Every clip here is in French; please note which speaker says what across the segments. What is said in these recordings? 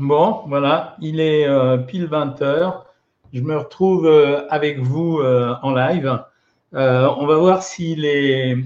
Speaker 1: Bon, voilà, il est euh, pile 20 heures. Je me retrouve euh, avec vous euh, en live. on va voir si les,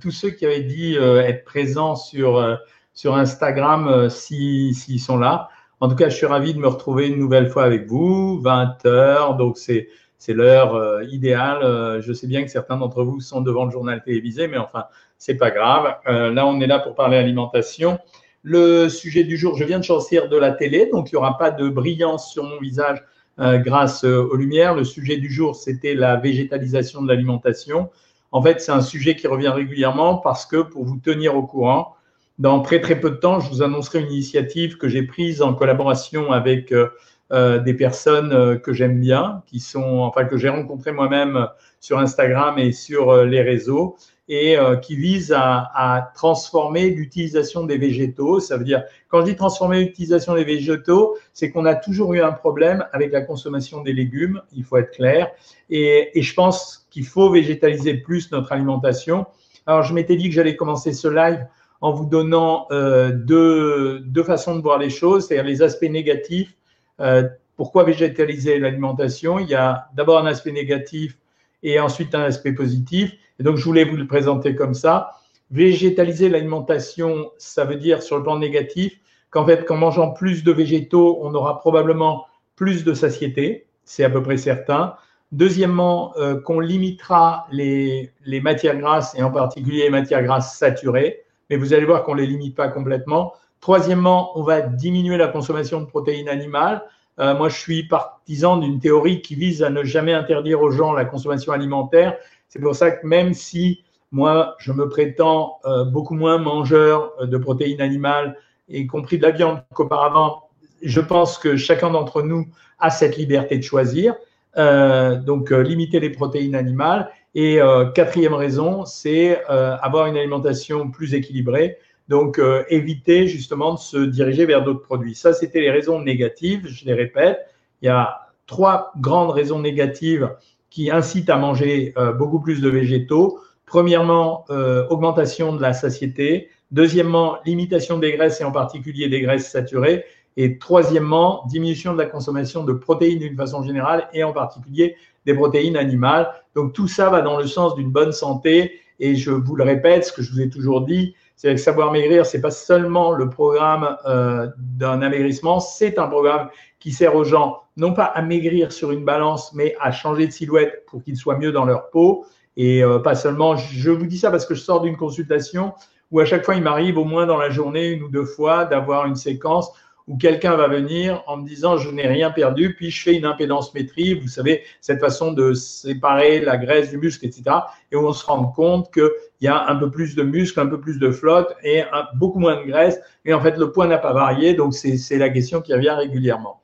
Speaker 1: tous ceux qui avaient dit être présents sur, sur Instagram, s'ils sont là. En tout cas, je suis ravi de me retrouver une nouvelle fois avec vous, 20 heures, donc c'est l'heure idéale. je sais bien que certains d'entre vous sont devant le journal télévisé, mais enfin, c'est pas grave. là, on est là pour parler alimentation. Le sujet du jour, je viens de choisir de la télé, donc il n'y aura pas de brillance sur mon visage euh, grâce euh, aux lumières. Le sujet du jour, c'était la végétalisation de l'alimentation. En fait, c'est un sujet qui revient régulièrement parce que pour vous tenir au courant, dans très très peu de temps, je vous annoncerai une initiative que j'ai prise en collaboration avec euh, des personnes que j'aime bien, qui sont, enfin que j'ai rencontrées moi-même sur Instagram et sur les réseaux, et euh, qui vise à, transformer l'utilisation des végétaux. Ça veut dire, quand je dis transformer l'utilisation des végétaux, c'est qu'on a toujours eu un problème avec la consommation des légumes, il faut être clair, et, je pense qu'il faut végétaliser plus notre alimentation. Alors, je m'étais dit que j'allais commencer ce live en vous donnant euh, deux, deux, façons de voir les choses, c'est-à-dire les aspects négatifs. Euh, pourquoi végétaliser l'alimentation Il y a d'abord un aspect négatif et ensuite un aspect positif. Et donc, je voulais vous le présenter comme ça. Végétaliser l'alimentation, ça veut dire sur le plan négatif qu'en fait, qu'en mangeant plus de végétaux, on aura probablement plus de satiété, c'est à peu près certain. Deuxièmement, euh, qu'on limitera les, les, matières grasses et en particulier les matières grasses saturées, mais vous allez voir qu'on ne les limite pas complètement. Troisièmement, on va diminuer la consommation de protéines animales. Euh, moi, je suis partisan d'une théorie qui vise à ne jamais interdire aux gens la consommation alimentaire, c'est pour ça que même si moi, je me prétends euh, beaucoup moins mangeur de protéines animales, y compris de la viande qu'auparavant, je pense que chacun d'entre nous a cette liberté de choisir. Euh, donc, euh, limiter les protéines animales. Et quatrième raison, c'est avoir une alimentation plus équilibrée. Donc, éviter justement de se diriger vers d'autres produits. Ça, c'était les raisons négatives, je les répète. Il y a trois grandes raisons négatives qui incite à manger euh, beaucoup plus de végétaux. Premièrement, euh, augmentation de la satiété. Deuxièmement, limitation des graisses et en particulier des graisses saturées. Et troisièmement, diminution de la consommation de protéines d'une façon générale et en particulier des protéines animales. Donc tout ça va dans le sens d'une bonne santé. Et je vous le répète, ce que je vous ai toujours dit, c'est Savoir Maigrir, c'est pas seulement le programme euh, d'un amaigrissement, c'est un programme qui sert aux gens non pas à maigrir sur une balance, mais à changer de silhouette pour qu'ils soient mieux dans leur peau. Et euh, pas seulement, je vous dis ça parce que je sors d'une consultation où à chaque fois, il m'arrive au moins dans la journée, une ou deux fois, d'avoir une séquence où quelqu'un va venir en me disant je n'ai rien perdu, puis je fais une impédance métrie, vous savez, cette façon de séparer la graisse du muscle, etc. Et on se rend compte qu'il y a un peu plus de muscle, un peu plus de flotte et beaucoup moins de graisse. Et en fait, le poids n'a pas varié, donc c'est la question qui revient régulièrement.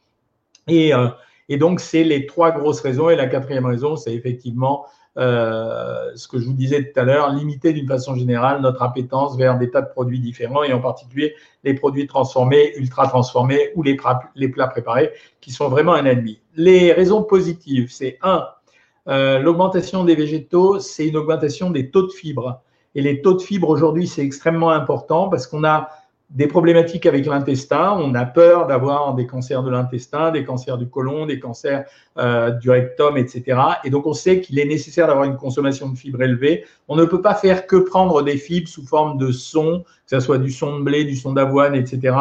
Speaker 1: Et, euh, et donc, c'est les trois grosses raisons. Et la quatrième raison, c'est effectivement euh, ce que je vous disais tout à l'heure, limiter d'une façon générale notre appétence vers des tas de produits différents et en particulier les produits transformés, ultra transformés ou les, plats préparés qui sont vraiment un ennemi. Les raisons positives, c'est un, euh, l'augmentation des végétaux, c'est une augmentation des taux de fibres. Et les taux de fibres aujourd'hui, c'est extrêmement important parce qu'on a des problématiques avec l'intestin. On a peur d'avoir des cancers de l'intestin, des cancers du côlon, des cancers euh, du rectum, etc. Et donc, on sait qu'il est nécessaire d'avoir une consommation de fibres élevée. On ne peut pas faire que prendre des fibres sous forme de son, que ce soit du son de blé, du son d'avoine, etc.,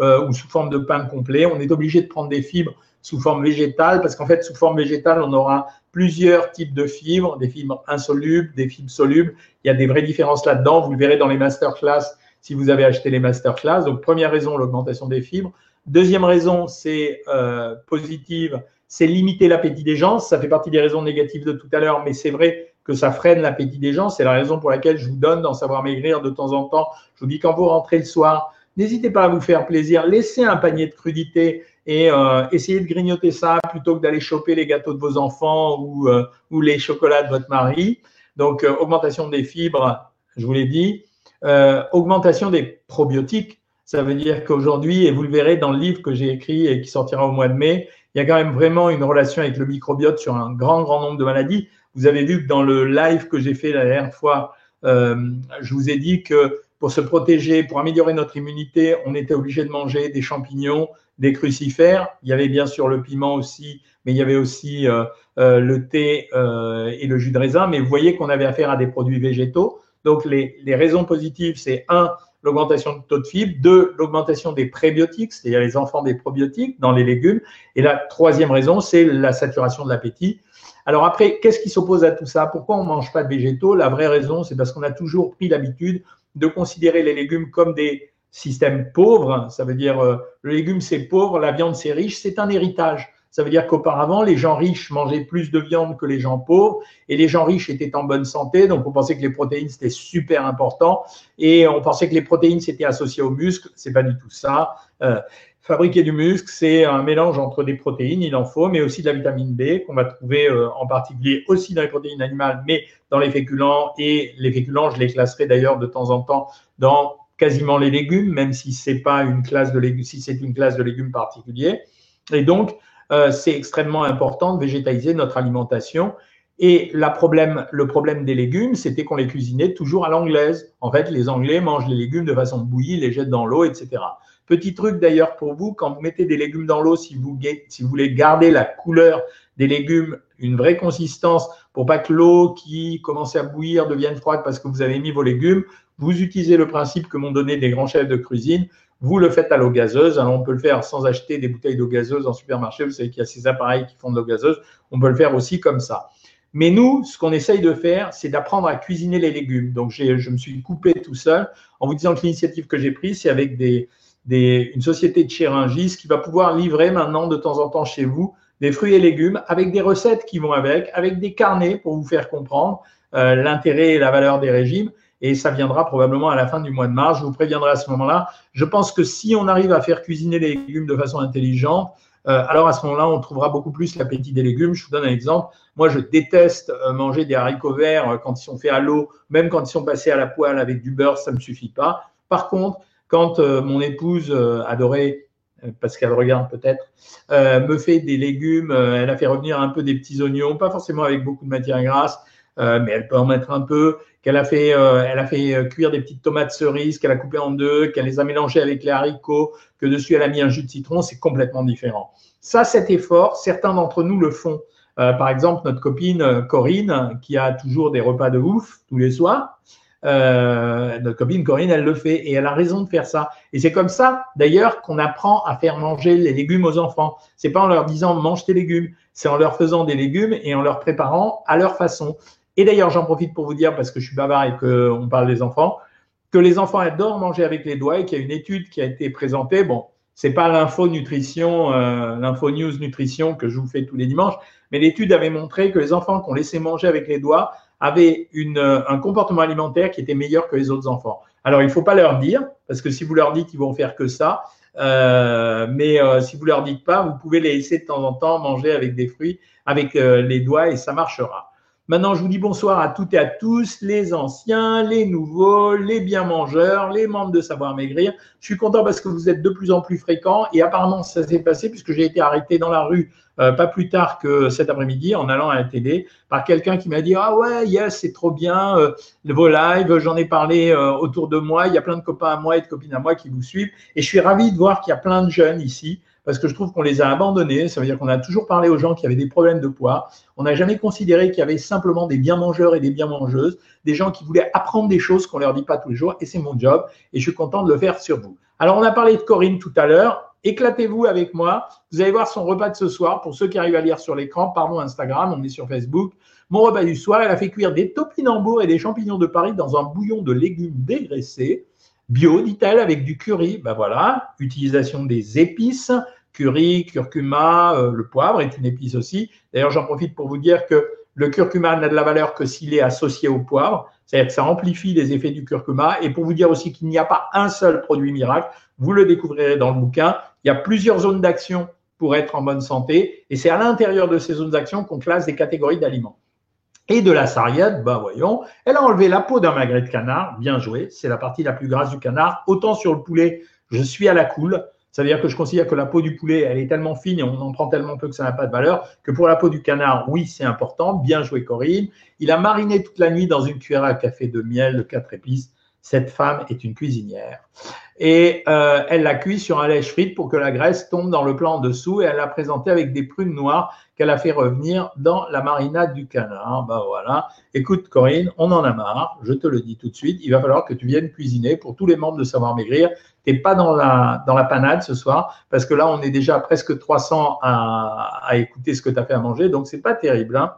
Speaker 1: euh, ou sous forme de pain complet. On est obligé de prendre des fibres sous forme végétale, parce qu'en fait, sous forme végétale, on aura plusieurs types de fibres, des fibres insolubles, des fibres solubles. Il y a des vraies différences là-dedans. Vous le verrez dans les masterclass si vous avez acheté les masterclass. Donc, première raison, l'augmentation des fibres. Deuxième raison, c'est euh, positive, c'est limiter l'appétit des gens. Ça fait partie des raisons négatives de tout à l'heure, mais c'est vrai que ça freine l'appétit des gens. C'est la raison pour laquelle je vous donne dans Savoir Maigrir de temps en temps. Je vous dis quand vous rentrez le soir, n'hésitez pas à vous faire plaisir. Laissez un panier de crudités et euh, essayez de grignoter ça plutôt que d'aller choper les gâteaux de vos enfants ou, euh, ou les chocolats de votre mari. Donc, euh, augmentation des fibres, je vous l'ai dit. Euh, augmentation des probiotiques, ça veut dire qu'aujourd'hui, et vous le verrez dans le livre que j'ai écrit et qui sortira au mois de mai, il y a quand même vraiment une relation avec le microbiote sur un grand, grand nombre de maladies. Vous avez vu que dans le live que j'ai fait la dernière fois, euh, je vous ai dit que pour se protéger, pour améliorer notre immunité, on était obligé de manger des champignons, des crucifères. Il y avait bien sûr le piment aussi, mais il y avait aussi euh, le thé et le jus de raisin. Mais vous voyez qu'on avait affaire à des produits végétaux. Donc les, raisons positives, c'est un, l'augmentation du taux de fibres, deux, l'augmentation des prébiotiques, c'est-à-dire les enfants des probiotiques dans les légumes. Et la troisième raison, c'est la saturation de l'appétit. Alors après, qu'est-ce qui s'oppose à tout ça? Pourquoi on ne mange pas de végétaux? La vraie raison, c'est parce qu'on a toujours pris l'habitude de considérer les légumes comme des systèmes pauvres. Ça veut dire euh, le légume c'est pauvre, la viande c'est riche, c'est un héritage. Ça veut dire qu'auparavant, les gens riches mangeaient plus de viande que les gens pauvres et les gens riches étaient en bonne santé. Donc, on pensait que les protéines, c'était super important et on pensait que les protéines, c'était associé aux muscles. C'est pas du tout ça. Euh, fabriquer du muscle, c'est un mélange entre des protéines, il en faut, mais aussi de la vitamine B qu'on va trouver euh, en particulier aussi dans les protéines animales, mais dans les féculents. Et les féculents, je les classerai d'ailleurs de temps en temps dans quasiment les légumes, même si c'est pas une classe de légumes, si c'est une classe de légumes particulier. Et donc, euh, c'est extrêmement important de végétaliser notre alimentation. Et le problème des légumes, c'était qu'on les cuisinait toujours à l'anglaise. En fait, les Anglais mangent les légumes de façon bouillie, les jettent dans l'eau, etc. Petit truc d'ailleurs pour vous, quand vous mettez des légumes dans l'eau, si vous, si vous voulez garder la couleur des légumes, une vraie consistance, pour pas que l'eau qui commence à bouillir devienne froide parce que vous avez mis vos légumes, vous utilisez le principe que m'ont donné des grands chefs de cuisine, vous le faites à l'eau gazeuse. Alors, on peut le faire sans acheter des bouteilles d'eau gazeuse en supermarché. Vous savez qu'il y a ces appareils qui font de l'eau gazeuse. On peut le faire aussi comme ça. Mais nous, ce qu'on essaye de faire, c'est d'apprendre à cuisiner les légumes. Donc, je me suis coupé tout seul en vous disant que l'initiative que j'ai prise, c'est avec une société de Chérangis qui va pouvoir livrer maintenant de temps en temps chez vous des fruits et légumes avec des recettes qui vont avec, avec des carnets pour vous faire comprendre euh, l'intérêt et la valeur des régimes et ça viendra probablement à la fin du mois de mars. Je vous préviendrai à ce moment-là. Je pense que si on arrive à faire cuisiner les légumes de façon intelligente, euh, alors à ce moment-là, on trouvera beaucoup plus l'appétit des légumes. Je vous donne un exemple. Moi, je déteste euh, manger des haricots verts euh, quand ils sont faits à l'eau, même quand ils sont passés à la poêle avec du beurre, ça ne me suffit pas. Par contre, quand mon épouse adorée, parce qu'elle regarde peut-être, me fait des légumes, elle a fait revenir un peu des petits oignons, pas forcément avec beaucoup de matière grasse, mais elle peut en mettre un peu qu'elle a fait, euh, elle a fait euh, cuire des petites tomates cerises, qu'elle a coupées en deux, qu'elle les a mélangées avec les haricots, que dessus elle a mis un jus de citron, c'est complètement différent. Ça, cet effort, certains d'entre nous le font. Euh, par exemple, notre copine Corinne, qui a toujours des repas de ouf tous les soirs, notre copine Corinne, elle le fait et elle a raison de faire ça. Et c'est comme ça, d'ailleurs, qu'on apprend à faire manger les légumes aux enfants. C'est pas en leur disant mange tes légumes, c'est en leur faisant des légumes et en leur préparant à leur façon. Et d'ailleurs, j'en profite pour vous dire, parce que je suis bavard et qu'on parle des enfants, que les enfants adorent manger avec les doigts et qu'il y a une étude qui a été présentée. Bon, c'est pas l'info nutrition, euh, l'info news nutrition que je vous fais tous les dimanches, mais l'étude avait montré que les enfants qu'on laissait manger avec les doigts avaient une, un comportement alimentaire qui était meilleur que les autres enfants. Alors, il ne faut pas leur dire, parce que si vous leur dites qu'ils vont faire que ça, euh, mais euh, si vous leur dites pas, vous pouvez les laisser de temps en temps manger avec des fruits, avec euh, les doigts et ça marchera. Maintenant, je vous dis bonsoir à toutes et à tous, les anciens, les nouveaux, les bien mangeurs, les membres de Savoir Maigrir. Je suis content parce que vous êtes de plus en plus fréquents et apparemment ça s'est passé puisque j'ai été arrêté dans la rue euh, pas plus tard que cet après-midi en allant à la télé par quelqu'un qui m'a dit ah ouais yes c'est trop bien euh, vos lives j'en ai parlé euh, autour de moi il y a plein de copains à moi et de copines à moi qui vous suivent et je suis ravi de voir qu'il y a plein de jeunes ici parce que je trouve qu'on les a abandonnés. Ça veut dire qu'on a toujours parlé aux gens qui avaient des problèmes de poids. On n'a jamais considéré qu'il y avait simplement des bien mangeurs et des bien mangeuses, des gens qui voulaient apprendre des choses qu'on leur dit pas tous les jours. Et c'est mon job. Et je suis content de le faire sur vous. Alors, on a parlé de Corinne tout à l'heure. Éclatez-vous avec moi. Vous allez voir son repas de ce soir. Pour ceux qui arrivent à lire sur l'écran, pardon Instagram, on est sur Facebook. Mon repas du soir, elle a fait cuire des topinambours et des champignons de Paris dans un bouillon de légumes dégraissés. Bio, dit-elle, avec du curry. Ben voilà, utilisation des épices, curry, curcuma, euh, le poivre est une épice aussi. D'ailleurs, j'en profite pour vous dire que le curcuma n'a de la valeur que s'il est associé au poivre, c'est-à-dire que ça amplifie les effets du curcuma. Et pour vous dire aussi qu'il n'y a pas un seul produit miracle, vous le découvrirez dans le bouquin. Il y a plusieurs zones d'action pour être en bonne santé, et c'est à l'intérieur de ces zones d'action qu'on classe des catégories d'aliments. Et de la sarriette, ben voyons, elle a enlevé la peau d'un magret de canard, bien joué, c'est la partie la plus grasse du canard. Autant sur le poulet, je suis à la coule, ça veut dire que je considère que la peau du poulet, elle est tellement fine et on en prend tellement peu que ça n'a pas de valeur, que pour la peau du canard, oui, c'est important. Bien joué, Corinne. Il a mariné toute la nuit dans une cuillère à café de miel de quatre épices. Cette femme est une cuisinière. Et euh, elle l'a cuit sur un lèche frite pour que la graisse tombe dans le plat en dessous et elle l'a présenté avec des prunes noires qu'elle a fait revenir dans la marinade du canard. Ben voilà. Écoute, Corinne, on en a marre. Je te le dis tout de suite. Il va falloir que tu viennes cuisiner pour tous les membres de Savoir Maigrir. Tu n'es pas dans la, dans la panade ce soir parce que là, on est déjà presque 300 à, à écouter ce que tu as fait à manger. Donc, c'est pas terrible. Hein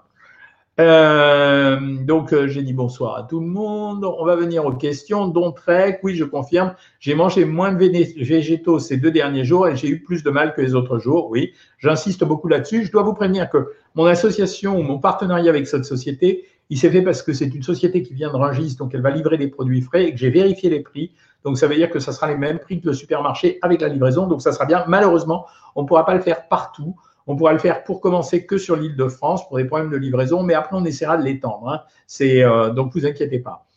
Speaker 1: euh, donc, euh, j'ai dit bonsoir à tout le monde. On va venir aux questions. Dont Trek, oui, je confirme, j'ai mangé moins de végétaux ces deux derniers jours et j'ai eu plus de mal que les autres jours. Oui, j'insiste beaucoup là-dessus. Je dois vous prévenir que mon association ou mon partenariat avec cette société, il s'est fait parce que c'est une société qui vient de Rungis, donc elle va livrer des produits frais et que j'ai vérifié les prix. Donc, ça veut dire que ça sera les mêmes prix que le supermarché avec la livraison. Donc, ça sera bien. Malheureusement, on ne pourra pas le faire partout. On pourra le faire pour commencer que sur l'île de France pour des problèmes de livraison, mais après on essaiera de l'étendre. Hein. C'est euh, vous inquiétez pas.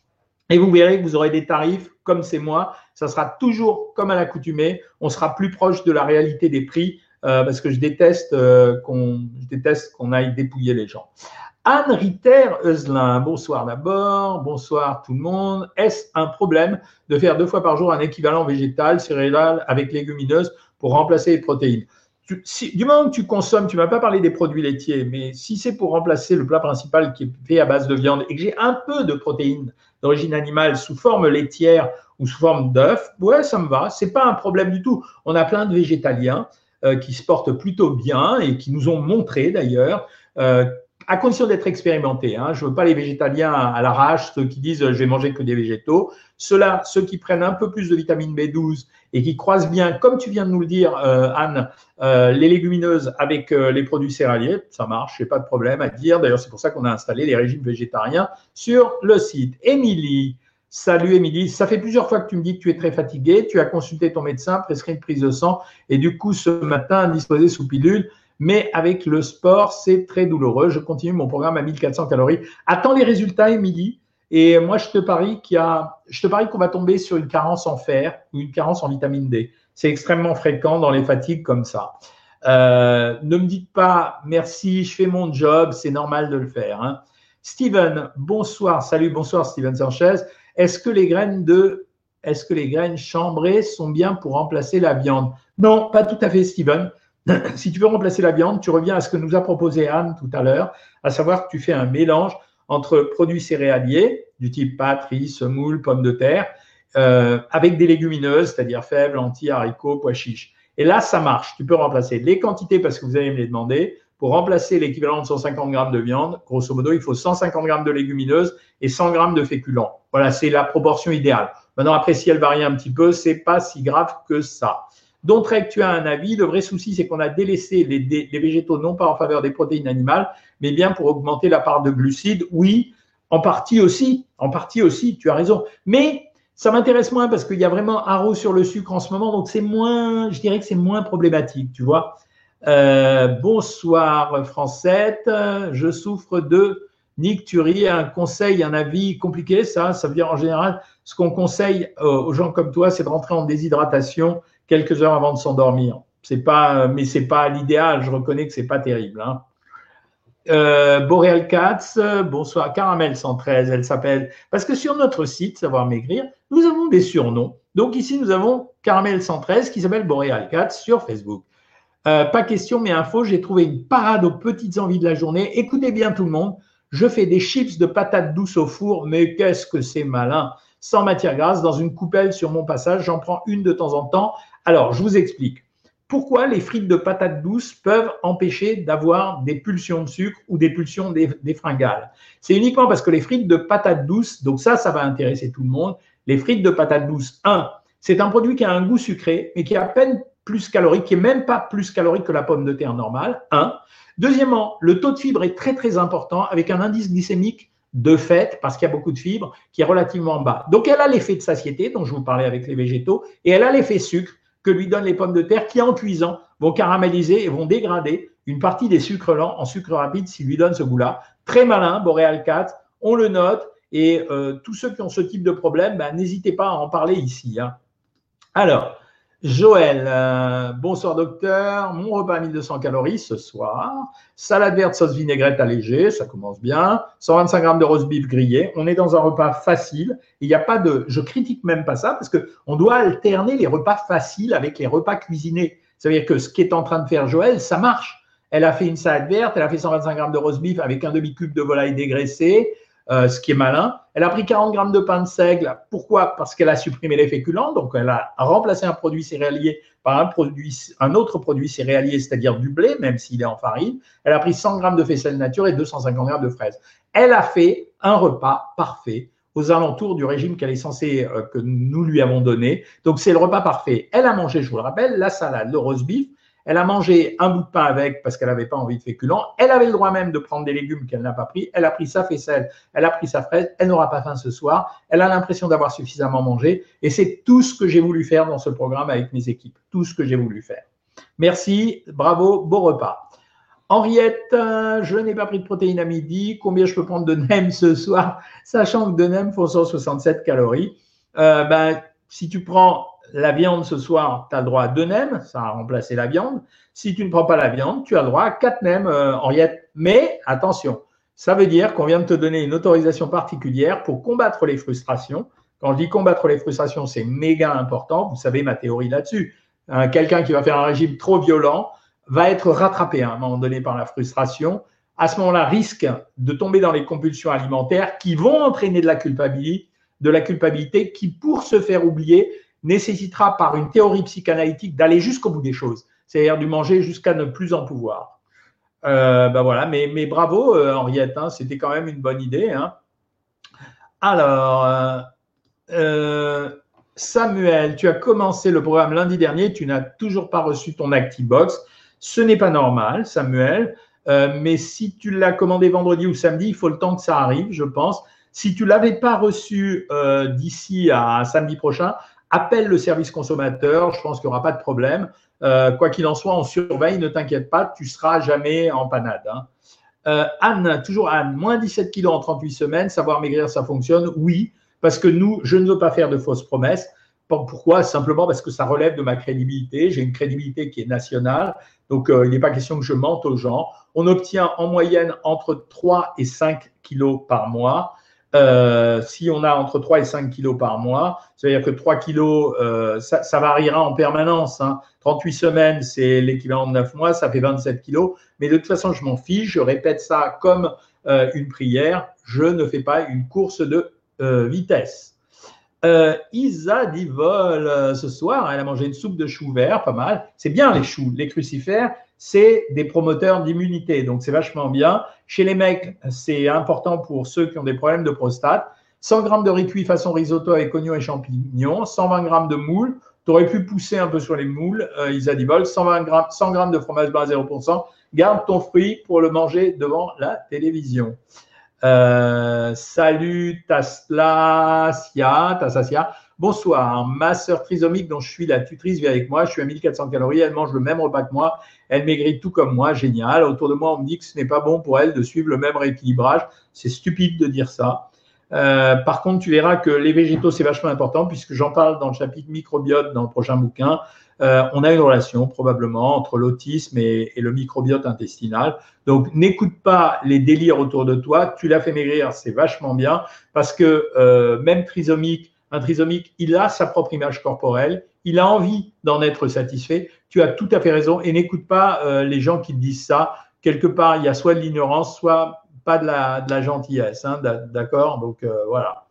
Speaker 1: Et vous verrez que vous aurez des tarifs comme c'est moi. Ça sera toujours comme à l'accoutumée. On sera plus proche de la réalité des prix euh, parce que je déteste euh, qu'on déteste qu'on aille dépouiller les gens. Anne Ritter Euslin, bonsoir d'abord, bonsoir tout le monde. Est-ce un problème de faire deux fois par jour un équivalent végétal, céréal avec légumineuse pour remplacer les protéines? Du moment que tu consommes, tu ne pas parlé des produits laitiers, mais si c'est pour remplacer le plat principal qui est fait à base de viande et que j'ai un peu de protéines d'origine animale sous forme laitière ou sous forme d'œuf, ouais, ça me va. C'est pas un problème du tout. On a plein de végétaliens euh, qui se portent plutôt bien et qui nous ont montré d'ailleurs euh, à condition d'être expérimenté. Hein. Je ne veux pas les végétaliens à, l'arrache, ceux qui disent je vais manger que des végétaux. Ceux-là, ceux qui prennent un peu plus de vitamine B12 et qui croisent bien, comme tu viens de nous le dire, euh, Anne, euh, les légumineuses avec euh, les produits céréaliers, ça marche, n'ai pas de problème à dire. D'ailleurs, c'est pour ça qu'on a installé les régimes végétariens sur le site. Émilie, Salut Émilie, ça fait plusieurs fois que tu me dis que tu es très fatiguée, tu as consulté ton médecin, prescrit une prise de sang et du coup ce matin disposé sous pilule mais avec le sport, c'est très douloureux. Je continue mon programme à 1400 calories. Attends les résultats, Émilie. Et moi, je te parie qu'il y a, je te parie qu'on va tomber sur une carence en fer ou une carence en vitamine D. C'est extrêmement fréquent dans les fatigues comme ça. Euh, ne me dites pas merci, je fais mon job, c'est normal de le faire. Hein. Steven, bonsoir, salut, bonsoir Steven Sanchez. Est-ce que les graines de, est-ce que les graines chambrées sont bien pour remplacer la viande? Non, pas tout à fait, Steven. si tu veux remplacer la viande, tu reviens à ce que nous a proposé Anne tout à l'heure, à savoir que tu fais un mélange entre produits céréaliers du type pâtes, riz, semoule, pommes de terre, euh, avec des légumineuses, c'est-à-dire fèves, lentilles, haricots, pois chiches. Et là, ça marche. Tu peux remplacer les quantités parce que vous allez me les demander. Pour remplacer l'équivalent de 150 grammes de viande, grosso modo, il faut 150 grammes de légumineuses et 100 grammes de féculents. Voilà, c'est la proportion idéale. Maintenant, après, si elle varie un petit peu, c'est pas si grave que ça. Donc, tu as un avis. Le vrai souci, c'est qu'on a délaissé les, végétaux non pas en faveur des protéines animales, mais bien pour augmenter la part de glucides. Oui, en partie aussi. En partie aussi, tu as raison. Mais ça m'intéresse moins parce qu'il y a vraiment haro sur le sucre en ce moment. Donc, c'est moins, je dirais que c'est moins problématique, tu vois. Euh, bonsoir, Francette. Je souffre de nicturie. Un conseil, un avis compliqué, ça. Ça veut dire en général, ce qu'on conseille euh, aux gens comme toi, c'est de rentrer en déshydratation quelques heures avant de s'endormir. C'est pas, mais c'est pas l'idéal. Je reconnais que c'est pas terrible. Hein. Euh, Boreal Katz, bonsoir. Caramel 113, elle s'appelle. Parce que sur notre site Savoir Maigrir, nous avons des surnoms. Donc ici, nous avons Caramel 113 qui s'appelle Boreal Katz sur Facebook. Euh, pas question, mais info, j'ai trouvé une parade aux petites envies de la journée. Écoutez bien tout le monde, je fais des chips de patates douces au four, mais qu'est-ce que c'est malin Sans matière grasse, dans une coupelle sur mon passage, j'en prends une de temps en temps alors, je vous explique. Pourquoi les frites de patates douces peuvent empêcher d'avoir des pulsions de sucre ou des pulsions des, fringales? C'est uniquement parce que les frites de patates douces, donc ça, ça va intéresser tout le monde. Les frites de patates douces, un, c'est un produit qui a un goût sucré, mais qui est à peine plus calorique, qui est même pas plus calorique que la pomme de terre normale. Un. Deuxièmement, le taux de fibres est très très important avec un indice glycémique de fait, parce qu'il y a beaucoup de fibres, qui est relativement bas. Donc elle a l'effet de satiété dont je vous parlais avec les végétaux, et elle a l'effet sucre que lui donnent les pommes de terre qui, en cuisant, vont caraméliser et vont dégrader une partie des sucres lents en sucre rapide s'il lui donne ce goût-là. Très malin, Boréal 4, on le note. Et euh, tous ceux qui ont ce type de problème, ben, n'hésitez pas à en parler ici. Hein. Alors, Joël, euh, bonsoir docteur. Mon repas à 1200 calories ce soir. Salade verte sauce vinaigrette allégée, ça commence bien. 125 grammes de roast beef grillé. On est dans un repas facile. Il n'y a pas de, je critique même pas ça parce que on doit alterner les repas faciles avec les repas cuisinés. Ça veut dire que ce qu'est en train de faire Joël, ça marche. Elle a fait une salade verte, elle a fait 125 grammes de roast beef avec un demi-cube de volaille dégraissée. Euh, ce qui est malin. Elle a pris 40 grammes de pain de seigle. Pourquoi? Parce qu'elle a supprimé les féculents, donc elle a remplacé un produit céréalier par un, produit, un autre produit céréalier, c'est-à-dire du blé, même s'il est en farine. Elle a pris 100 grammes de faisselle nature et 250 grammes de fraises. Elle a fait un repas parfait aux alentours du régime qu'elle est censée, euh, que nous lui avons donné. Donc c'est le repas parfait. Elle a mangé, je vous le rappelle, la salade, le roast beef, elle a mangé un bout de pain avec parce qu'elle n'avait pas envie de féculents. Elle avait le droit même de prendre des légumes qu'elle n'a pas pris. Elle a pris sa faisselle, elle a pris sa fraise. Elle n'aura pas faim ce soir. Elle a l'impression d'avoir suffisamment mangé. Et c'est tout ce que j'ai voulu faire dans ce programme avec mes équipes. Tout ce que j'ai voulu faire. Merci, bravo, beau repas. Henriette, euh, je n'ai pas pris de protéines à midi. Combien je peux prendre de NEM ce soir, sachant que de NEM font 167 calories. Euh, ben, si tu prends la viande ce soir, tu as le droit à deux nems, ça a remplacé la viande. Si tu ne prends pas la viande, tu as le droit à quatre nems, euh, Henriette. Mais attention, ça veut dire qu'on vient de te donner une autorisation particulière pour combattre les frustrations. Quand je dis combattre les frustrations, c'est méga important. Vous savez ma théorie là-dessus. Quelqu'un qui va faire un régime trop violent va être rattrapé à un moment donné par la frustration. À ce moment-là, risque de tomber dans les compulsions alimentaires qui vont entraîner de la culpabilité, de la culpabilité qui, pour se faire oublier, nécessitera par une théorie psychanalytique d'aller jusqu'au bout des choses, c'est-à-dire du manger jusqu'à ne plus en pouvoir. Euh, ben voilà, mais, mais bravo euh, Henriette, hein, c'était quand même une bonne idée. Hein. Alors, euh, Samuel, tu as commencé le programme lundi dernier, tu n'as toujours pas reçu ton ActiBox. Ce n'est pas normal, Samuel, mais si tu l'as commandé vendredi ou samedi, il faut le temps que ça arrive, je pense. Si tu ne l'avais pas reçu d'ici à samedi prochain, appelle le service consommateur, je pense qu'il n'y aura pas de problème. Euh, quoi qu'il en soit, on surveille, ne t'inquiète pas, tu seras jamais en panade. Hein. Euh, Anne, toujours Anne, moins 17 kilos en 38 semaines, savoir maigrir, ça fonctionne? Oui, parce que nous, je ne veux pas faire de fausses promesses. Pourquoi? Simplement parce que ça relève de ma crédibilité. J'ai une crédibilité qui est nationale. Donc, euh, il n'est pas question que je mente aux gens. On obtient en moyenne entre 3 et 5 kilos par mois. Euh, si on a entre 3 et 5 kilos par mois, c'est-à-dire que 3 kilos, euh, ça, variera en permanence. 38 hein. semaines, c'est l'équivalent de 9 mois, ça fait 27 kilos. Mais de toute façon, je m'en fiche, je répète ça comme euh, une prière. Je ne fais pas une course de vitesse. Isa dit vol ce soir, elle a mangé une soupe de choux vert, pas mal. C'est bien les choux, les crucifères, c'est des promoteurs d'immunité. Donc, c'est vachement bien. Chez les mecs, c'est important pour ceux qui ont des problèmes de prostate. 100 grammes de riz cuit façon risotto avec oignons et champignons, 120 grammes de moules. Tu aurais pu pousser un peu sur les moules, euh, Isadibol, 120 grammes, 100 grammes de fromage blanc à 0%. Garde ton fruit pour le manger devant la télévision. Euh, salut Tassasia. Bonsoir, ma sœur trisomique dont je suis la tutrice vit avec moi. Je suis à 1400 calories. Elle mange le même repas que moi. Elle maigrit tout comme moi. Génial. Autour de moi, on me dit que ce n'est pas bon pour elle de suivre le même rééquilibrage. C'est stupide de dire ça. Euh, par contre, tu verras que les végétaux, c'est vachement important puisque j'en parle dans le chapitre microbiote dans le prochain bouquin. Euh, on a une relation probablement entre l'autisme et, le microbiote intestinal. Donc, n'écoute pas les délires autour de toi. Tu l'as fait maigrir, c'est vachement bien parce que euh, même trisomique, un trisomique, il a sa propre image corporelle, il a envie d'en être satisfait. Tu as tout à fait raison et n'écoute pas euh, les gens qui te disent ça. Quelque part, il y a soit de l'ignorance, soit pas de la, gentillesse. Hein, D'accord? Donc euh, voilà.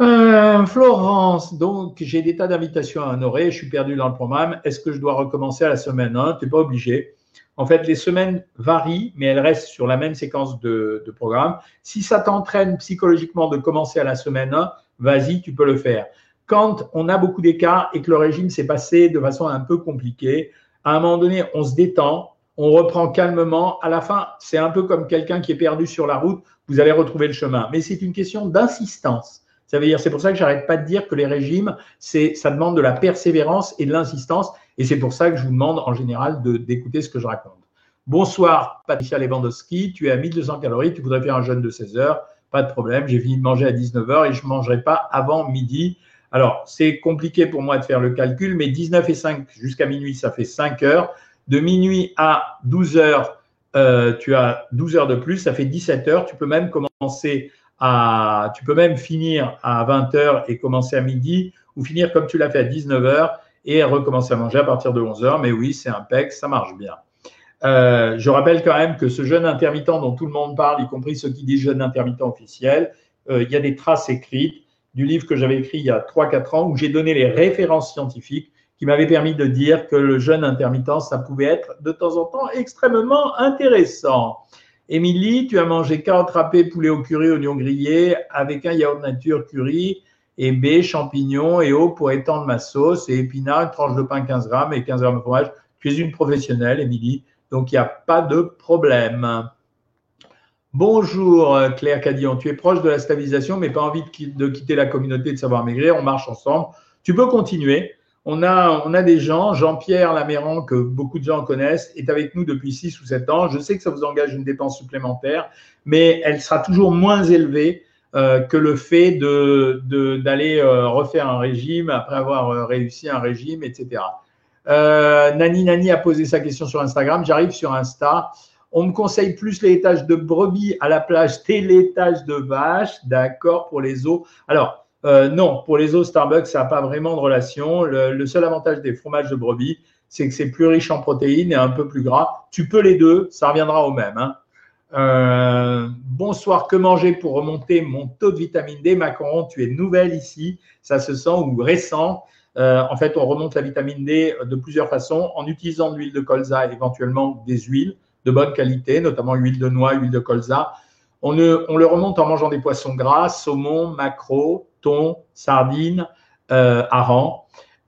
Speaker 1: Euh, Florence, donc j'ai des tas d'invitations à honorer, je suis perdu dans le programme. Est-ce que je dois recommencer à la semaine 1 Tu n'es pas obligé. En fait, les semaines varient, mais elles restent sur la même séquence de, de programme. Si ça t'entraîne psychologiquement de commencer à la semaine 1, vas-y, tu peux le faire. Quand on a beaucoup d'écarts et que le régime s'est passé de façon un peu compliquée, à un moment donné, on se détend, on reprend calmement. À la fin, c'est un peu comme quelqu'un qui est perdu sur la route, vous allez retrouver le chemin. Mais c'est une question d'insistance. Ça veut dire, c'est pour ça que j'arrête pas de dire que les régimes, c'est, ça demande de la persévérance et de l'insistance. Et c'est pour ça que je vous demande en général d'écouter ce que je raconte. Bonsoir, Patricia Lewandowski. Tu es à 1200 calories. Tu voudrais faire un jeûne de 16 heures pas de problème, j'ai fini de manger à 19h et je ne mangerai pas avant midi. Alors, c'est compliqué pour moi de faire le calcul, mais 19 et 5 jusqu'à minuit, ça fait 5 heures. De minuit à 12 heures, euh, tu as 12 heures de plus, ça fait 17 heures. Tu peux même commencer à, tu peux même finir à 20 heures et commencer à midi, ou finir comme tu l'as fait à 19 heures et recommencer à manger à partir de 11 heures. Mais oui, c'est un PEC, ça marche bien. Euh, je rappelle quand même que ce jeûne intermittent dont tout le monde parle, y compris ceux qui disent jeûne intermittent officiel, euh, il y a des traces écrites du livre que j'avais écrit il y a 3-4 ans où j'ai donné les références scientifiques qui m'avaient permis de dire que le jeûne intermittent, ça pouvait être de temps en temps extrêmement intéressant. Émilie, tu as mangé carottes râpées, poulet au curry, oignons grillés avec un yaourt nature curry et B, champignons et eau pour étendre ma sauce et épinards, tranche de pain 15 grammes et 15 grammes de fromage. Tu es une professionnelle, Émilie. Donc, il n'y a pas de problème. Bonjour Claire Cadillon, tu es proche de la stabilisation, mais pas envie de quitter la communauté de savoir maigrir. On marche ensemble. Tu peux continuer. On a, des gens, Jean-Pierre Laméran, que beaucoup de gens connaissent, est avec nous depuis 6 ou 7 ans. Je sais que ça vous engage une dépense supplémentaire, mais elle sera toujours moins élevée euh, que le fait d'aller euh, refaire un régime après avoir euh, réussi un régime, etc. Euh, Nani Nani a posé sa question sur Instagram. J'arrive sur Insta. On me conseille plus les étages de brebis à la plage que l'étage de vache. D'accord pour les os. Alors, euh, non, pour les os Starbucks, ça n'a pas vraiment de relation. Le, seul avantage des fromages de brebis, c'est que c'est plus riche en protéines et un peu plus gras. Tu peux les deux, ça reviendra au même. Hein. Euh, bonsoir, que manger pour remonter mon taux de vitamine D Macron, tu es nouvelle ici, ça se sent ou récent? Euh, en fait, on remonte la vitamine D de plusieurs façons en utilisant de l'huile de colza, éventuellement des huiles de bonne qualité, notamment huile de noix, huile de colza. On, le remonte en mangeant des poissons gras, saumon, maquereau, thon, sardines, euh,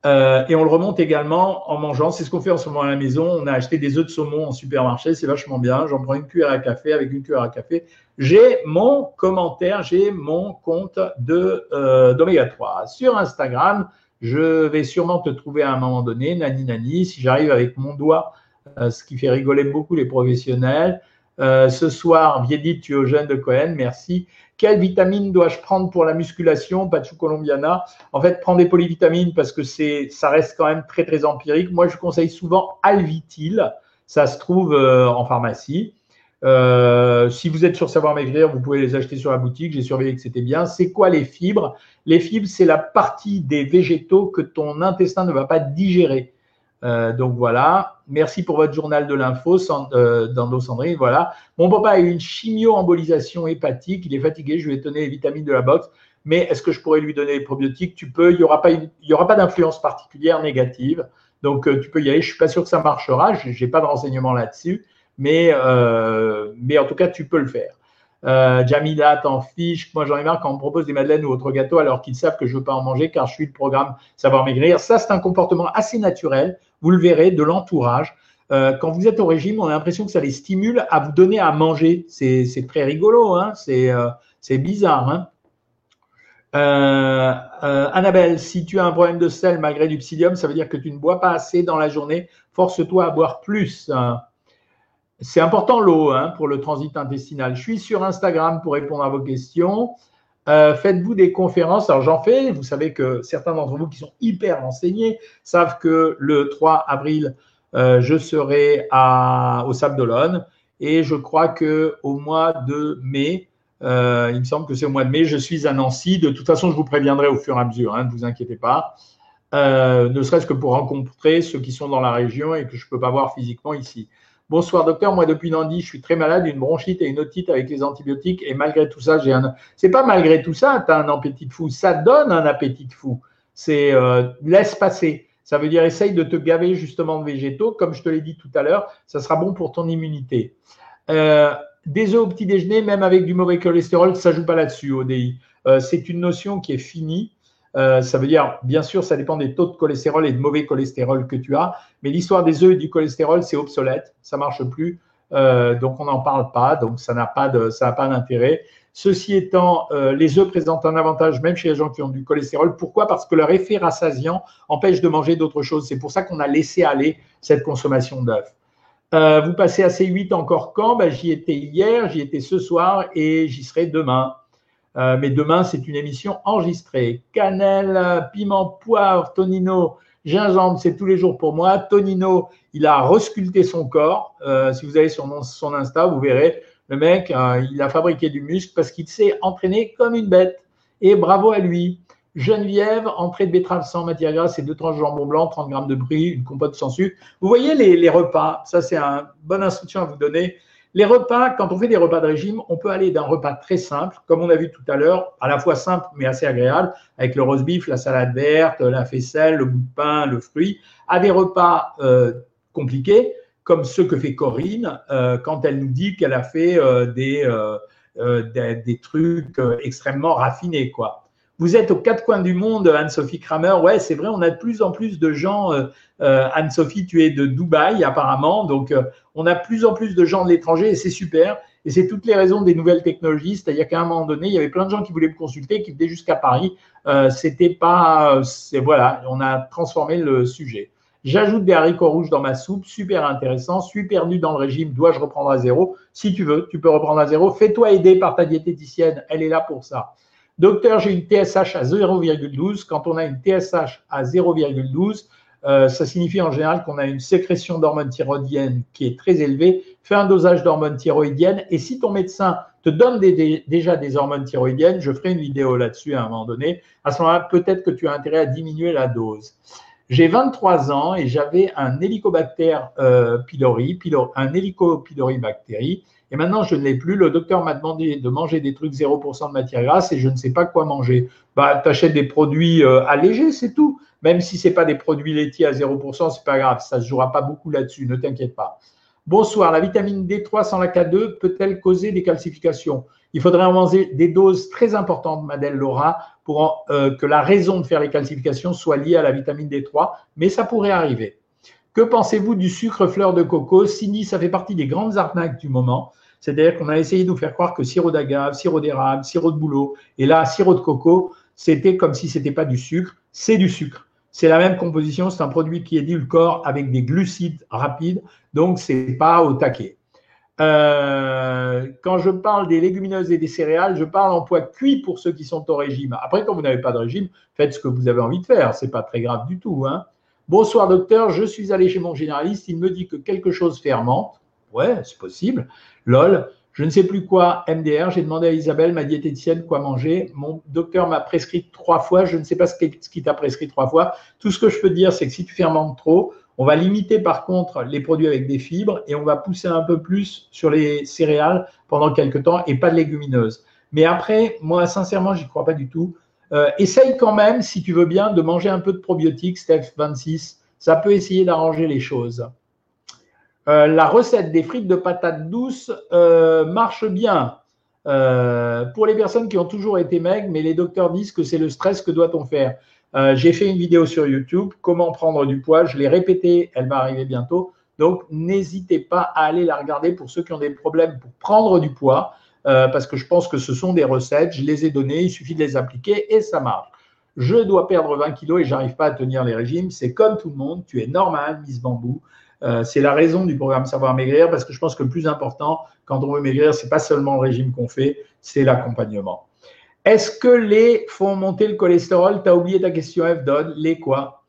Speaker 1: euh, et on le remonte également en mangeant, c'est ce qu'on fait en ce moment à la maison. On a acheté des œufs de saumon en supermarché, c'est vachement bien. J'en prends une cuillère à café avec une cuillère à café. J'ai mon commentaire, j'ai mon compte de euh, d'oméga 3 sur Instagram. Je vais sûrement te trouver à un moment donné, Nani Nani, si j'arrive avec mon doigt, euh, ce qui fait rigoler beaucoup les professionnels. Euh, ce soir, Viedit, tu es au jeune de Cohen, merci. Quelle vitamine dois-je prendre pour la musculation, Pachu Colombiana? En fait, prends des polyvitamines parce que c'est, ça reste quand même très très empirique. Moi, je conseille souvent Alvitil. Ça se trouve euh, en pharmacie. Euh, si vous êtes sur Savoir Maigrir, vous pouvez les acheter sur la boutique. J'ai surveillé que c'était bien. C'est quoi les fibres? Les fibres, c'est la partie des végétaux que ton intestin ne va pas digérer. Euh, donc voilà. Merci pour votre journal de l'info, euh, Dando Sandrine. Voilà. Mon papa a eu une chimio-embolisation hépatique. Il est fatigué. Je lui ai donné les vitamines de la boxe. Mais est-ce que je pourrais lui donner les probiotiques? Tu peux. Il n'y aura pas, pas d'influence particulière négative. Donc tu peux y aller. Je suis pas sûr que ça marchera. Je n'ai pas de renseignements là-dessus mais, euh, mais en tout cas, tu peux le faire. Euh, Jamila t'en fiche. Moi, j'en ai marre quand on me propose des madeleines ou autres gâteaux alors qu'ils savent que je ne veux pas en manger car je suis le programme Savoir Maigrir. Ça, c'est un comportement assez naturel. Vous le verrez de l'entourage. Euh, quand vous êtes au régime, on a l'impression que ça les stimule à vous donner à manger. C'est très rigolo, hein c'est bizarre. Hein Annabelle, si tu as un problème de sel malgré du psyllium, ça veut dire que tu ne bois pas assez dans la journée. Force-toi à boire plus. Hein. C'est important l'eau hein, pour le transit intestinal. Je suis sur Instagram pour répondre à vos questions. Euh, faites-vous des conférences Alors j'en fais. Vous savez que certains d'entre vous qui sont hyper renseignés savent que le 3 avril, euh, je serai au Sable d'Olonne et je crois que au mois de mai, euh, il me semble que c'est au mois de mai, je suis à Nancy. De toute façon, je vous préviendrai au fur et à mesure. Hein, ne vous inquiétez pas. ne serait-ce que pour rencontrer ceux qui sont dans la région et que je ne peux pas voir physiquement ici. Bonsoir docteur, moi depuis lundi, je suis très malade, une bronchite et une otite avec les antibiotiques et malgré tout ça, j'ai un. C'est pas malgré tout ça, tu as un appétit de fou, ça donne un appétit de fou. C'est euh, laisse passer. Ça veut dire essaye de te gaver justement de végétaux, comme je te l'ai dit tout à l'heure, ça sera bon pour ton immunité. Euh, des œufs au petit déjeuner, même avec du mauvais cholestérol, ça joue pas là-dessus, ODI. Euh, c'est une notion qui est finie. Euh, ça veut dire, bien sûr, ça dépend des taux de cholestérol et de mauvais cholestérol que tu as, mais l'histoire des œufs et du cholestérol, c'est obsolète, ça marche plus, euh, donc on n'en parle pas, donc ça n'a pas de, ça n'a pas d'intérêt. Ceci étant, euh, les œufs présentent un avantage même chez les gens qui ont du cholestérol. Pourquoi? Parce que leur effet rassasiant empêche de manger d'autres choses. C'est pour ça qu'on a laissé aller cette consommation d'œufs. vous passez à C8 encore quand? Ben, J'y étais hier, j'y étais ce soir et j'y serai demain. Mais demain, c'est une émission enregistrée. Cannelle, piment, poivre, tonino, gingembre, c'est tous les jours pour moi. Tonino, il a resculpté son corps. si vous allez sur son Insta, vous verrez, le mec, il a fabriqué du muscle parce qu'il s'est entraîné comme une bête. Et bravo à lui. Geneviève, entrée de betterave sans matière grasse et deux tranches de jambon blanc, 30 grammes de brie, une compote sans sucre. Vous voyez les, repas, ça c'est une bonne instruction à vous donner. Les repas, quand on fait des repas de régime, on peut aller d'un repas très simple, comme on a vu tout à l'heure, à la fois simple mais assez agréable, avec le roast beef, la salade verte, la faisselle, le bout de pain, le fruit, à des repas euh, compliqués, comme ceux que fait Corinne euh, quand elle nous dit qu'elle a fait euh, des, des, des, trucs extrêmement raffinés. quoi. Vous êtes aux quatre coins du monde, Anne-Sophie Kramer. Ouais, c'est vrai, on a de plus en plus de gens. Euh, euh, Anne-Sophie, tu es de Dubaï apparemment. Donc, euh, on a de plus en plus de gens de l'étranger et c'est super. Et c'est toutes les raisons des nouvelles technologies. C'est-à-dire qu'à un moment donné, il y avait plein de gens qui voulaient me consulter, qui venaient jusqu'à Paris. C'était pas. voilà, on a transformé le sujet. J'ajoute des haricots rouges dans ma soupe, super intéressant. Suis perdu dans le régime, dois-je reprendre à zéro? Si tu veux, tu peux reprendre à zéro. Fais-toi aider par ta diététicienne, elle est là pour ça. Docteur, j'ai une TSH à 0,12. Quand on a une TSH à 0,12, euh, ça signifie en général qu'on a une sécrétion d'hormones thyroïdiennes qui est très élevée. Fais un dosage d'hormones thyroïdiennes et si ton médecin te donne déjà des hormones thyroïdiennes, je ferai une vidéo là-dessus à un moment donné, à ce moment-là, peut-être que tu as intérêt à diminuer la dose. J'ai 23 ans et j'avais un Helicobacter euh, pylori, un Helicobacter et maintenant, je ne l'ai plus. Le docteur m'a demandé de manger des trucs 0% de matière grasse et je ne sais pas quoi manger. Bah, tu des produits euh, allégés, c'est tout. Même si ce n'est pas des produits laitiers à 0%, c'est pas grave. Ça ne se jouera pas beaucoup là-dessus, ne t'inquiète pas. Bonsoir. La vitamine D3 sans la K2 peut-elle causer des calcifications? Il faudrait en manger des doses très importantes, Madeleine Laura, pour euh, que la raison de faire les calcifications soit liée à la vitamine D3, mais ça pourrait arriver. Que pensez-vous du sucre fleur de coco? Cindy, ça fait partie des grandes arnaques du moment. C'est-à-dire qu'on a essayé de nous faire croire que sirop d'agave, sirop d'érable, sirop de bouleau, et là, sirop de coco, c'était comme si ce n'était pas du sucre. C'est du sucre. C'est la même composition, c'est un produit qui est corps avec des glucides rapides, donc ce n'est pas au taquet. Euh, quand je parle des légumineuses et des céréales, je parle en poids cuit pour ceux qui sont au régime. Après, quand vous n'avez pas de régime, faites ce que vous avez envie de faire. Ce n'est pas très grave du tout. Hein. Bonsoir docteur, je suis allé chez mon généraliste. Il me dit que quelque chose fermente. Ouais, c'est possible. LOL, je ne sais plus quoi, MDR. J'ai demandé à Isabelle, ma diététicienne, quoi manger? Mon docteur m'a prescrit trois fois. Je ne sais pas ce qu'il t'a prescrit trois fois. Tout ce que je peux dire, c'est que si tu fermentes trop, on va limiter par contre les produits avec des fibres et on va pousser un peu plus sur les céréales pendant quelques temps et pas de légumineuses. Mais après, moi, sincèrement, j'y crois pas du tout. Euh, essaye quand même, si tu veux bien, de manger un peu de probiotiques, Steph 26. Ça peut essayer d'arranger les choses. Euh, la recette des frites de patates douces euh, marche bien pour les personnes qui ont toujours été maigres, mais les docteurs disent que c'est le stress que doit-on faire. J'ai fait une vidéo sur YouTube, comment prendre du poids, je l'ai répétée, elle va arriver bientôt. Donc, n'hésitez pas à aller la regarder pour ceux qui ont des problèmes pour prendre du poids, parce que je pense que ce sont des recettes, je les ai données, il suffit de les appliquer et ça marche. Je dois perdre 20 kilos et j'arrive pas à tenir les régimes. C'est comme tout le monde, tu es normal, Miss Bambou. Euh, c'est la raison du programme Savoir Maigrir parce que je pense que le plus important quand on veut maigrir, c'est pas seulement le régime qu'on fait, c'est l'accompagnement. Est-ce que les font monter le cholestérol? Tu as oublié ta question F, Don. Les quoi?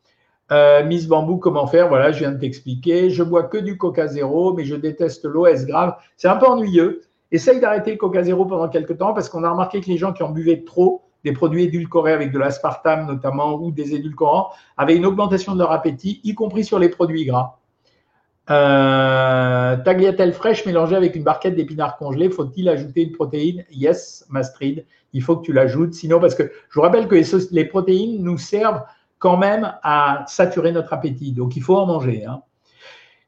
Speaker 1: Euh, Miss Bambou, comment faire? Voilà, je viens de t'expliquer. Je bois que du Coca Zéro, mais je déteste l'eau. Est-ce grave? C'est un peu ennuyeux. Essaye d'arrêter le Coca Zéro pendant quelques temps parce qu'on a remarqué que les gens qui en buvaient trop, des produits édulcorés avec de l'aspartame notamment ou des édulcorants, avaient une augmentation de leur appétit, y compris sur les produits gras. Euh, tagliatelle fraîche mélangée avec une barquette d'épinards congelés, faut-il ajouter une protéine? Yes, Mastrid, il faut que tu l'ajoutes. Sinon, parce que je vous rappelle que les, protéines nous servent quand même à saturer notre appétit, donc il faut en manger. Hein.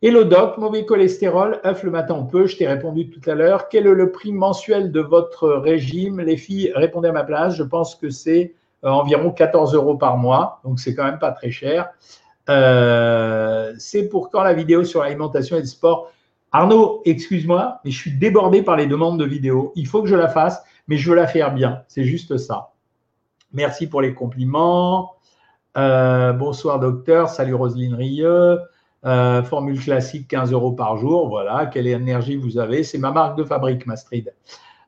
Speaker 1: Et le doc, mauvais cholestérol, œuf le matin on peut, je t'ai répondu tout à l'heure. Quel est le prix mensuel de votre régime? Les filles, répondez à ma place, je pense que c'est euh, environ 14 euros par mois, donc c'est quand même pas très cher. Euh, c'est pour quand la vidéo sur l'alimentation et le sport? Arnaud, excuse-moi, mais je suis débordé par les demandes de vidéos. Il faut que je la fasse, mais je veux la faire bien. C'est juste ça. Merci pour les compliments. Euh, bonsoir docteur, salut Roselyne Rieux. Euh, formule classique 15 euros par jour. Voilà, quelle énergie vous avez C'est ma marque de fabrique, Mastrid.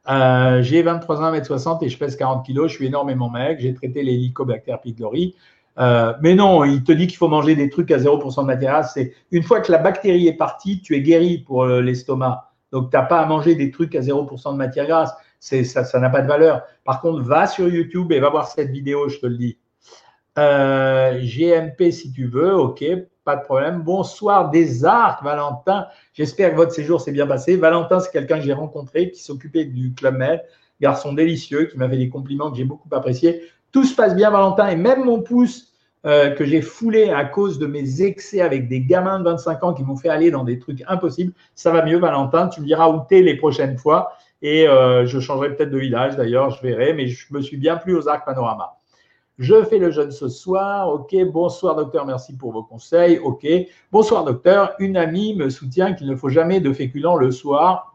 Speaker 1: Euh, j'ai 23 ans, 1m60 et je pèse 40 kg. Je suis énormément mec. J'ai traité l'hélicobacter pylori. Euh, mais non, il te dit qu'il faut manger des trucs à 0% de matière grasse. C'est une fois que la bactérie est partie, tu es guéri pour l'estomac. Donc, tu n'as pas à manger des trucs à 0% de matière grasse. Ça, ça n'a pas de valeur. Par contre, va sur YouTube et va voir cette vidéo, je te le dis. GMP si tu veux, ok, pas de problème. Bonsoir des arcs, Valentin. J'espère que votre séjour s'est bien passé. Valentin, c'est quelqu'un que j'ai rencontré qui s'occupait du Club Med, garçon délicieux qui m'a fait des compliments que j'ai beaucoup appréciés. Tout se passe bien, Valentin, et même mon pouce euh, que j'ai foulé à cause de mes excès avec des gamins de 25 ans qui m'ont fait aller dans des trucs impossibles, ça va mieux, Valentin. Tu me diras où t'es les prochaines fois et euh, je changerai peut-être de village d'ailleurs, je verrai, mais je me suis bien plu aux arcs panorama. Je fais le jeûne ce soir. OK. Bonsoir, docteur. Merci pour vos conseils. OK. Bonsoir, docteur. Une amie me soutient qu'il ne faut jamais de féculents le soir.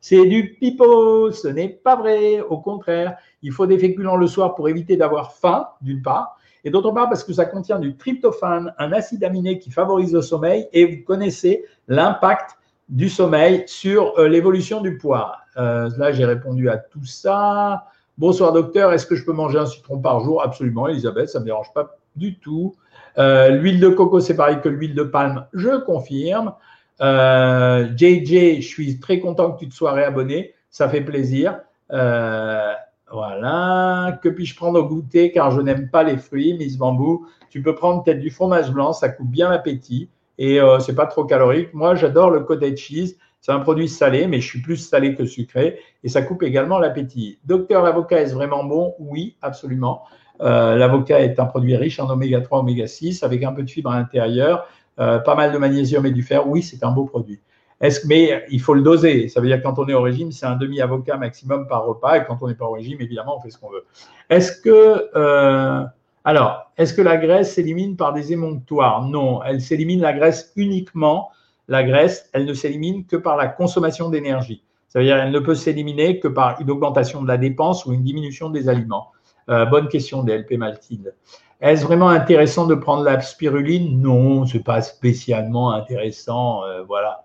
Speaker 1: C'est du pipeau. Ce n'est pas vrai. Au contraire, il faut des féculents le soir pour éviter d'avoir faim, d'une part. Et d'autre part, parce que ça contient du tryptophane, un acide aminé qui favorise le sommeil. Et vous connaissez l'impact du sommeil sur euh, l'évolution du poids. Euh, là, j'ai répondu à tout ça. Bonsoir docteur, est-ce que je peux manger un citron par jour? Absolument, Elisabeth, ça ne me dérange pas du tout. Euh, l'huile de coco, c'est pareil que l'huile de palme, je confirme. JJ, euh, je suis très content que tu te sois réabonné, ça fait plaisir. Euh, voilà, que puis-je prendre au goûter? Car je n'aime pas les fruits, Miss Bambou. Tu peux prendre peut-être du fromage blanc, ça coupe bien l'appétit et c'est pas trop calorique. Moi, j'adore le cottage cheese. C'est un produit salé, mais je suis plus salé que sucré et ça coupe également l'appétit. Docteur, l'avocat est vraiment bon? Oui, absolument. Euh, l'avocat est un produit riche en oméga 3, oméga 6 avec un peu de fibres à l'intérieur, euh, pas mal de magnésium et du fer. Oui, c'est un beau produit. Est-ce, mais il faut le doser. Ça veut dire que quand on est au régime, c'est un demi-avocat maximum par repas. Et quand on n'est pas au régime, évidemment, on fait ce qu'on veut. Est-ce que, euh, alors, est-ce que la graisse s'élimine par des émonctoires? Non, elle s'élimine la graisse uniquement la graisse, elle ne s'élimine que par la consommation d'énergie. Ça veut dire qu'elle ne peut s'éliminer que par une augmentation de la dépense ou une diminution des aliments. Euh, bonne question DLP Maltide. Est-ce vraiment intéressant de prendre la spiruline? Non, ce n'est pas spécialement intéressant. Euh, voilà.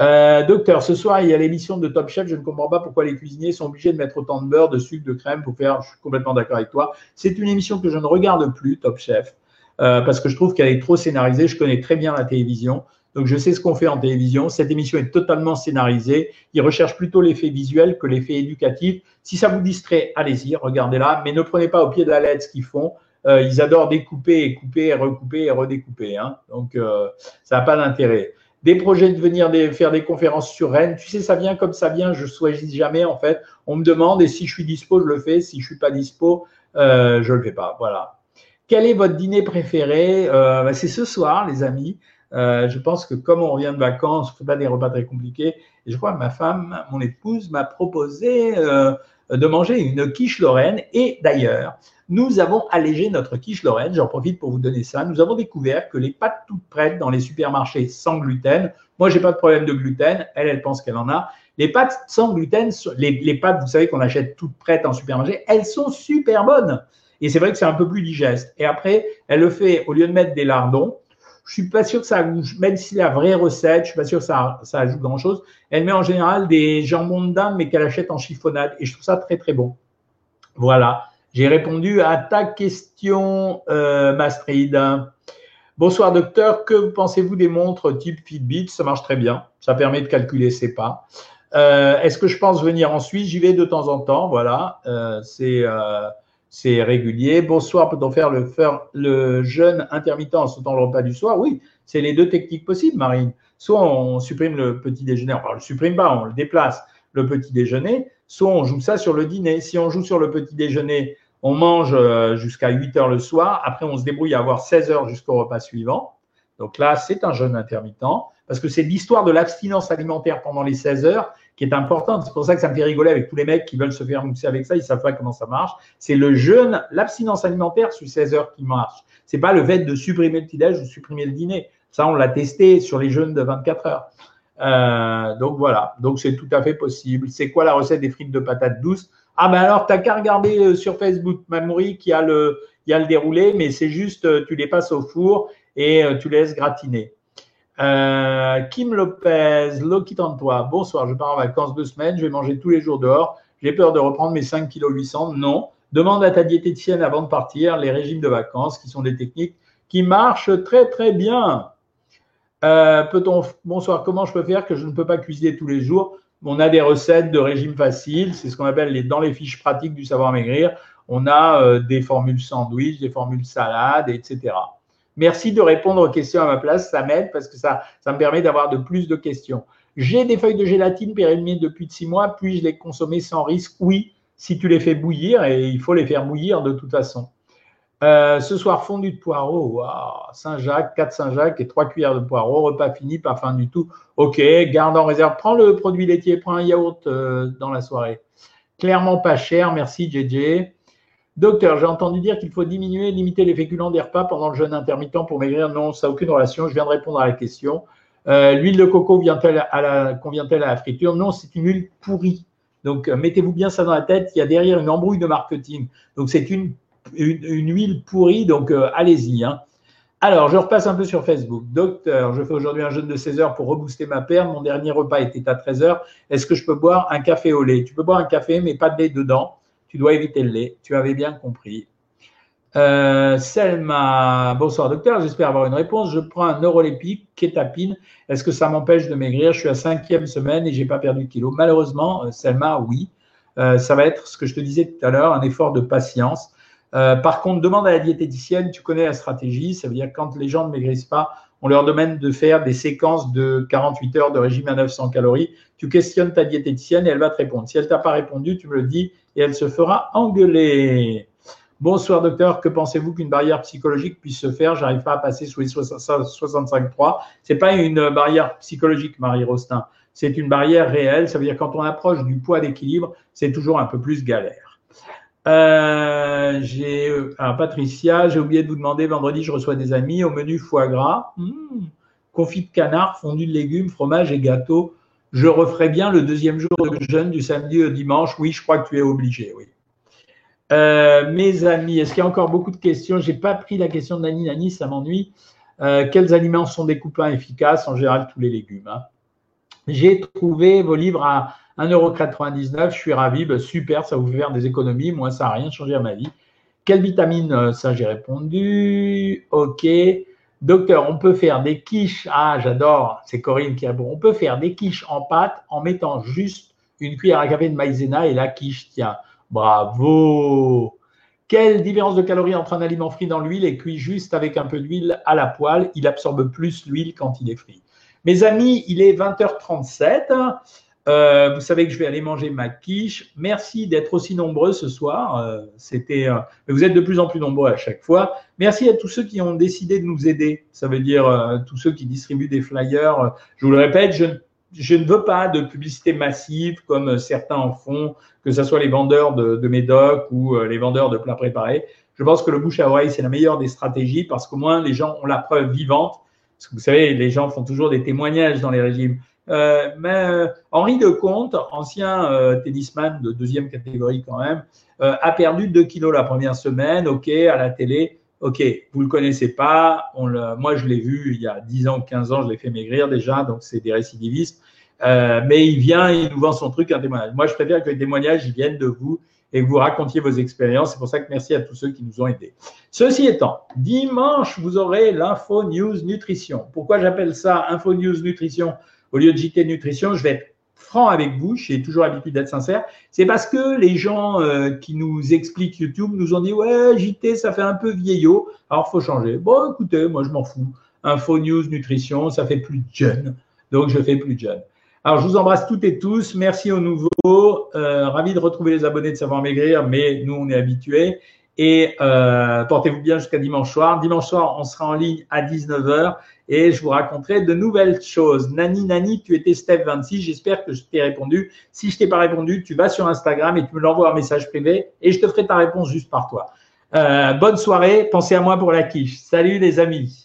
Speaker 1: Euh, docteur, ce soir, il y a l'émission de Top Chef. Je ne comprends pas pourquoi les cuisiniers sont obligés de mettre autant de beurre, de sucre, de crème pour faire. Je suis complètement d'accord avec toi. C'est une émission que je ne regarde plus, Top Chef, parce que je trouve qu'elle est trop scénarisée. Je connais très bien la télévision. Donc, je sais ce qu'on fait en télévision. Cette émission est totalement scénarisée. Ils recherchent plutôt l'effet visuel que l'effet éducatif. Si ça vous distrait, allez-y, regardez-la, mais ne prenez pas au pied de la lettre ce qu'ils font. Euh, ils adorent découper et couper et recouper et redécouper. Hein. Donc, euh, ça n'a pas d'intérêt. Des projets de venir faire des conférences sur Rennes. Tu sais, ça vient comme ça vient. Je ne choisis jamais, en fait. On me demande et si je suis dispo, je le fais. Si je ne suis pas dispo, euh, je ne le fais pas. Voilà. Quel est votre dîner préféré? Bah, C'est ce soir, les amis. Euh, je pense que comme on revient de vacances, on ne fait pas des repas très compliqués. Et je crois que ma femme, mon épouse, m'a proposé euh, de manger une quiche lorraine. Et d'ailleurs, nous avons allégé notre quiche lorraine. J'en profite pour vous donner ça. Nous avons découvert que les pâtes toutes prêtes dans les supermarchés sans gluten, moi, j'ai pas de problème de gluten. Elle, elle pense qu'elle en a. Les pâtes sans gluten, les, les pâtes, vous savez qu'on achète toutes prêtes en supermarché, elles sont super bonnes. Et c'est vrai que c'est un peu plus digeste. Et après, elle le fait, au lieu de mettre des lardons, je suis pas sûr que ça, même si la vraie recette, je suis pas sûr que ça, ajoute grand chose. Elle met en général des jambons de dinde, mais qu'elle achète en chiffonnade. Et je trouve ça très, très bon. Voilà. J'ai répondu à ta question, euh, Mastrid. Bonsoir, docteur. Que pensez-vous des montres type Fitbit? Ça marche très bien. Ça permet de calculer ses pas. Euh, Est-ce que je pense venir en Suisse? J'y vais de temps en temps. Voilà. Euh, c'est. C'est régulier. Bonsoir, peut-on faire le, le jeûne intermittent en sautant le repas du soir? Oui, c'est les deux techniques possibles, Marine. Soit on supprime le petit déjeuner, enfin, on ne le supprime pas, on le déplace, le petit déjeuner, soit on joue ça sur le dîner. Si on joue sur le petit déjeuner, on mange euh, jusqu'à 8 heures le soir, après on se débrouille à avoir 16 heures jusqu'au repas suivant. Donc là, c'est un jeûne intermittent parce que c'est l'histoire de l'abstinence alimentaire pendant les 16 heures qui est importante. C'est pour ça que ça me fait rigoler avec tous les mecs qui veulent se faire mousser avec ça, ils savent pas comment ça marche. C'est le jeûne, l'abstinence alimentaire sur 16 heures qui marche. C'est pas le fait de supprimer le petit-déj ou supprimer le dîner. Ça, on l'a testé sur les jeûnes de 24 heures. Euh, donc voilà, donc c'est tout à fait possible. C'est quoi la recette des frites de patates douces? Ah ben alors, t'as qu'à regarder euh, sur Facebook Mamouri qui a le, il y a le déroulé, mais c'est juste, euh, tu les passes au four et tu les laisses gratiner. Euh, Kim Lopez, Loki toi. Bonsoir, je pars en vacances deux semaines, je vais manger tous les jours dehors. J'ai peur de reprendre mes 5 kg 800. Non. Demande à ta diététicienne avant de partir les régimes de vacances qui sont des techniques qui marchent très très bien. Euh, peut-on, bonsoir, comment je peux faire que je ne peux pas cuisiner tous les jours? On a des recettes de régime facile, c'est ce qu'on appelle les, dans les fiches pratiques du savoir maigrir. On a euh, des formules sandwich, des formules salades, etc. Merci de répondre aux questions à ma place, ça m'aide parce que ça, me permet d'avoir de plus de questions. J'ai des feuilles de gélatine pérennisées depuis six mois, puis-je les consommer sans risque? Oui, si tu les fais bouillir, et il faut les faire bouillir de toute façon. Euh, ce soir, fondu de poireaux, Saint-Jacques, 4 Saint-Jacques et 3 cuillères de poireaux, repas fini, pas fin du tout. Ok, garde en réserve, prends le produit laitier, prends un yaourt euh, dans la soirée. Clairement pas cher, merci JJ. Docteur, j'ai entendu dire qu'il faut diminuer, limiter les féculents des repas pendant le jeûne intermittent pour maigrir. Non, ça n'a aucune relation. Je viens de répondre à la question. Euh, l'huile de coco convient-elle à, la, convient à la friture? Non, c'est une huile pourrie. Donc, euh, mettez-vous bien ça dans la tête. Il y a derrière une embrouille de marketing. Donc, c'est une, une, huile pourrie. Donc, euh, allez-y. Hein. Alors, je repasse un peu sur Facebook. Docteur, je fais aujourd'hui un jeûne de 16 heures pour rebooster ma perte. Mon dernier repas était à 13 heures. Est-ce que je peux boire un café au lait? Tu peux boire un café, mais pas de lait dedans tu dois éviter le lait. Tu avais bien compris. Euh, Selma, bonsoir docteur, j'espère avoir une réponse. Je prends un neurolépique, kétapine. Est-ce que ça m'empêche de maigrir? Je suis à cinquième semaine et j'ai pas perdu de kilos. Malheureusement, euh, Selma, oui. Euh, ça va être ce que je te disais tout à l'heure, un effort de patience. par contre, demande à la diététicienne, tu connais la stratégie, ça veut dire quand les gens ne maigrissent pas, on leur demande de faire des séquences de 48 heures de régime à 900 calories. Tu questionnes ta diététicienne et elle va te répondre. Si elle t'a pas répondu, tu me le dis et elle se fera engueuler. Bonsoir docteur, que pensez-vous qu'une barrière psychologique puisse se faire? J'arrive pas à passer sous les 65,3. C'est pas une barrière psychologique, Marie Rostin. C'est une barrière réelle. Ça veut dire quand on approche du poids d'équilibre, c'est toujours un peu plus galère. Euh, alors Patricia, j'ai oublié de vous demander, vendredi, je reçois des amis au menu foie gras, mmh. confit de canard, fondu de légumes, fromage et gâteau. Je referai bien le deuxième jour de jeûne du samedi au dimanche. Oui, je crois que tu es obligé, oui. Euh, mes amis, est-ce qu'il y a encore beaucoup de questions? J'ai pas pris la question de Nani. Nani, ça m'ennuie. Euh, quels aliments sont des coupins efficaces En général, tous les légumes. Hein? J'ai trouvé vos livres à 1,99€, je suis ravi, ben, super, ça vous fait faire des économies, moi ça n'a rien changé à ma vie. Quelle vitamine euh, Ça j'ai répondu. Ok. Docteur, on peut faire des quiches. Ah, j'adore, c'est Corinne qui répond. On peut faire des quiches en pâte en mettant juste une cuillère à café de maïzena et la quiche tient. Bravo Quelle différence de calories entre un aliment frit dans l'huile et cuit juste avec un peu d'huile à la poêle? Il absorbe plus l'huile quand il est frit. Mes amis, il est 20h37. Euh, vous savez que je vais aller manger ma quiche. Merci d'être aussi nombreux ce soir. Euh, c'était, euh, vous êtes de plus en plus nombreux à chaque fois. Merci à tous ceux qui ont décidé de nous aider. Ça veut dire tous ceux qui distribuent des flyers. Je vous le répète, je, je, ne veux pas de publicité massive comme certains en font, que ce soit les vendeurs de, de médoc ou les vendeurs de plats préparés. Je pense que le bouche à oreille, c'est la meilleure des stratégies parce qu'au moins les gens ont la preuve vivante. Parce que vous savez, les gens font toujours des témoignages dans les régimes. Euh, mais euh, Henri de Comte, ancien euh, tennisman de deuxième catégorie quand même, a perdu 2 kilos la première semaine, ok, à la télé. Ok, vous le connaissez pas. Moi, je l'ai vu il y a 10 ans, 15 ans, je l'ai fait maigrir déjà, donc c'est des récidivistes. mais il vient, il nous vend son truc, un témoignage. Moi, je préfère que les témoignages viennent de vous et que vous racontiez vos expériences. C'est pour ça que merci à tous ceux qui nous ont aidés. Ceci étant, dimanche, vous aurez l'info news nutrition. Pourquoi j'appelle ça info news nutrition? Au lieu de JT Nutrition, je vais être franc avec vous, j'ai toujours l'habitude d'être sincère, c'est parce que les gens euh, qui nous expliquent YouTube nous ont dit ouais JT ça fait un peu vieillot, alors faut changer. Bon écoutez, moi je m'en fous. Info News Nutrition, ça fait plus jeune, donc je fais plus jeune. Alors je vous embrasse toutes et tous, merci aux nouveaux, euh, ravi de retrouver les abonnés de Savoir Maigrir, mais nous on est habitués. Et euh, portez-vous bien jusqu'à dimanche soir. Dimanche soir, on sera en ligne à 19h et je vous raconterai de nouvelles choses. Nani, Nani, tu étais Step 26. J'espère que je t'ai répondu. Si je t'ai pas répondu, tu vas sur Instagram et tu me l'envoies en message privé et je te ferai ta réponse juste par toi. Euh, bonne soirée. Pensez à moi pour la quiche. Salut les amis.